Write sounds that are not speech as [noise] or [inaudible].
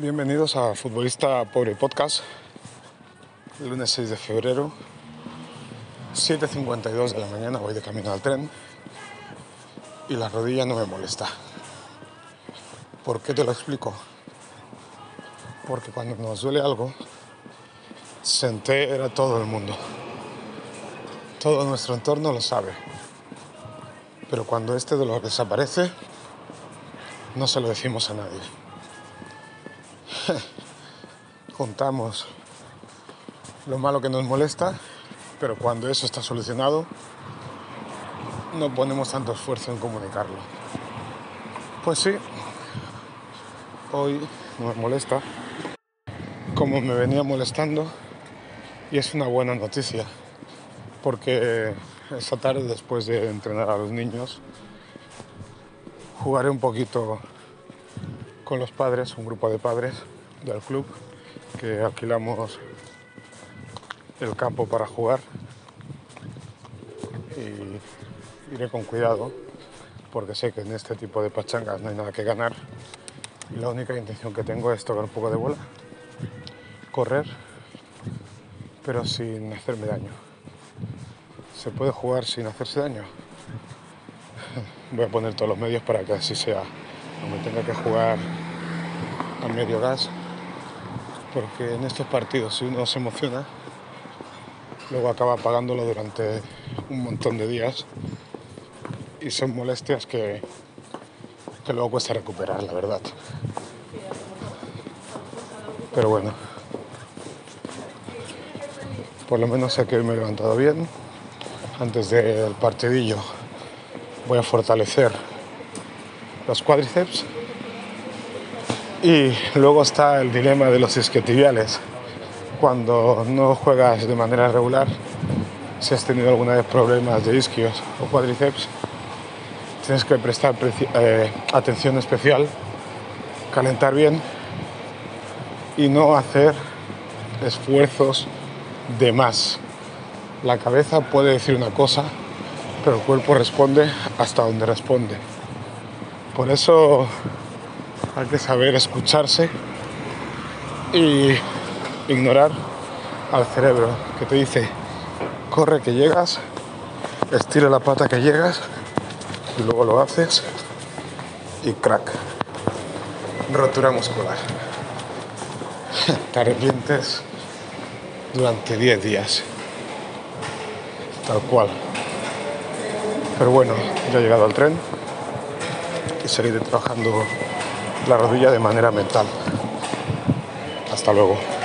Bienvenidos a Futbolista Pobre Podcast, lunes 6 de febrero, 7.52 de la mañana, voy de camino al tren y la rodilla no me molesta. ¿Por qué te lo explico? Porque cuando nos duele algo, se entera todo el mundo. Todo nuestro entorno lo sabe. Pero cuando este dolor desaparece, no se lo decimos a nadie. [laughs] Contamos lo malo que nos molesta, pero cuando eso está solucionado, no ponemos tanto esfuerzo en comunicarlo. Pues sí, hoy nos molesta, como me venía molestando, y es una buena noticia, porque esta tarde, después de entrenar a los niños, jugaré un poquito con los padres, un grupo de padres del club, que alquilamos el campo para jugar. Y iré con cuidado, porque sé que en este tipo de pachangas no hay nada que ganar. Y la única intención que tengo es tocar un poco de bola, correr, pero sin hacerme daño. ¿Se puede jugar sin hacerse daño? [laughs] Voy a poner todos los medios para que así sea. No me tenga que jugar a medio gas, porque en estos partidos si uno se emociona, luego acaba pagándolo durante un montón de días y son molestias que, que luego cuesta recuperar, la verdad. Pero bueno, por lo menos sé que me he levantado bien. Antes del partidillo voy a fortalecer los cuádriceps y luego está el dilema de los isquiotibiales. Cuando no juegas de manera regular, si has tenido alguna vez problemas de isquios o cuádriceps, tienes que prestar eh, atención especial, calentar bien y no hacer esfuerzos de más. La cabeza puede decir una cosa, pero el cuerpo responde hasta donde responde. Por eso hay que saber escucharse y ignorar al cerebro que te dice, corre que llegas, estira la pata que llegas y luego lo haces y crack, rotura muscular. [laughs] Te arrepientes durante 10 días, tal cual. Pero bueno, ya he llegado al tren y seguiré trabajando la rodilla de manera mental. Hasta luego.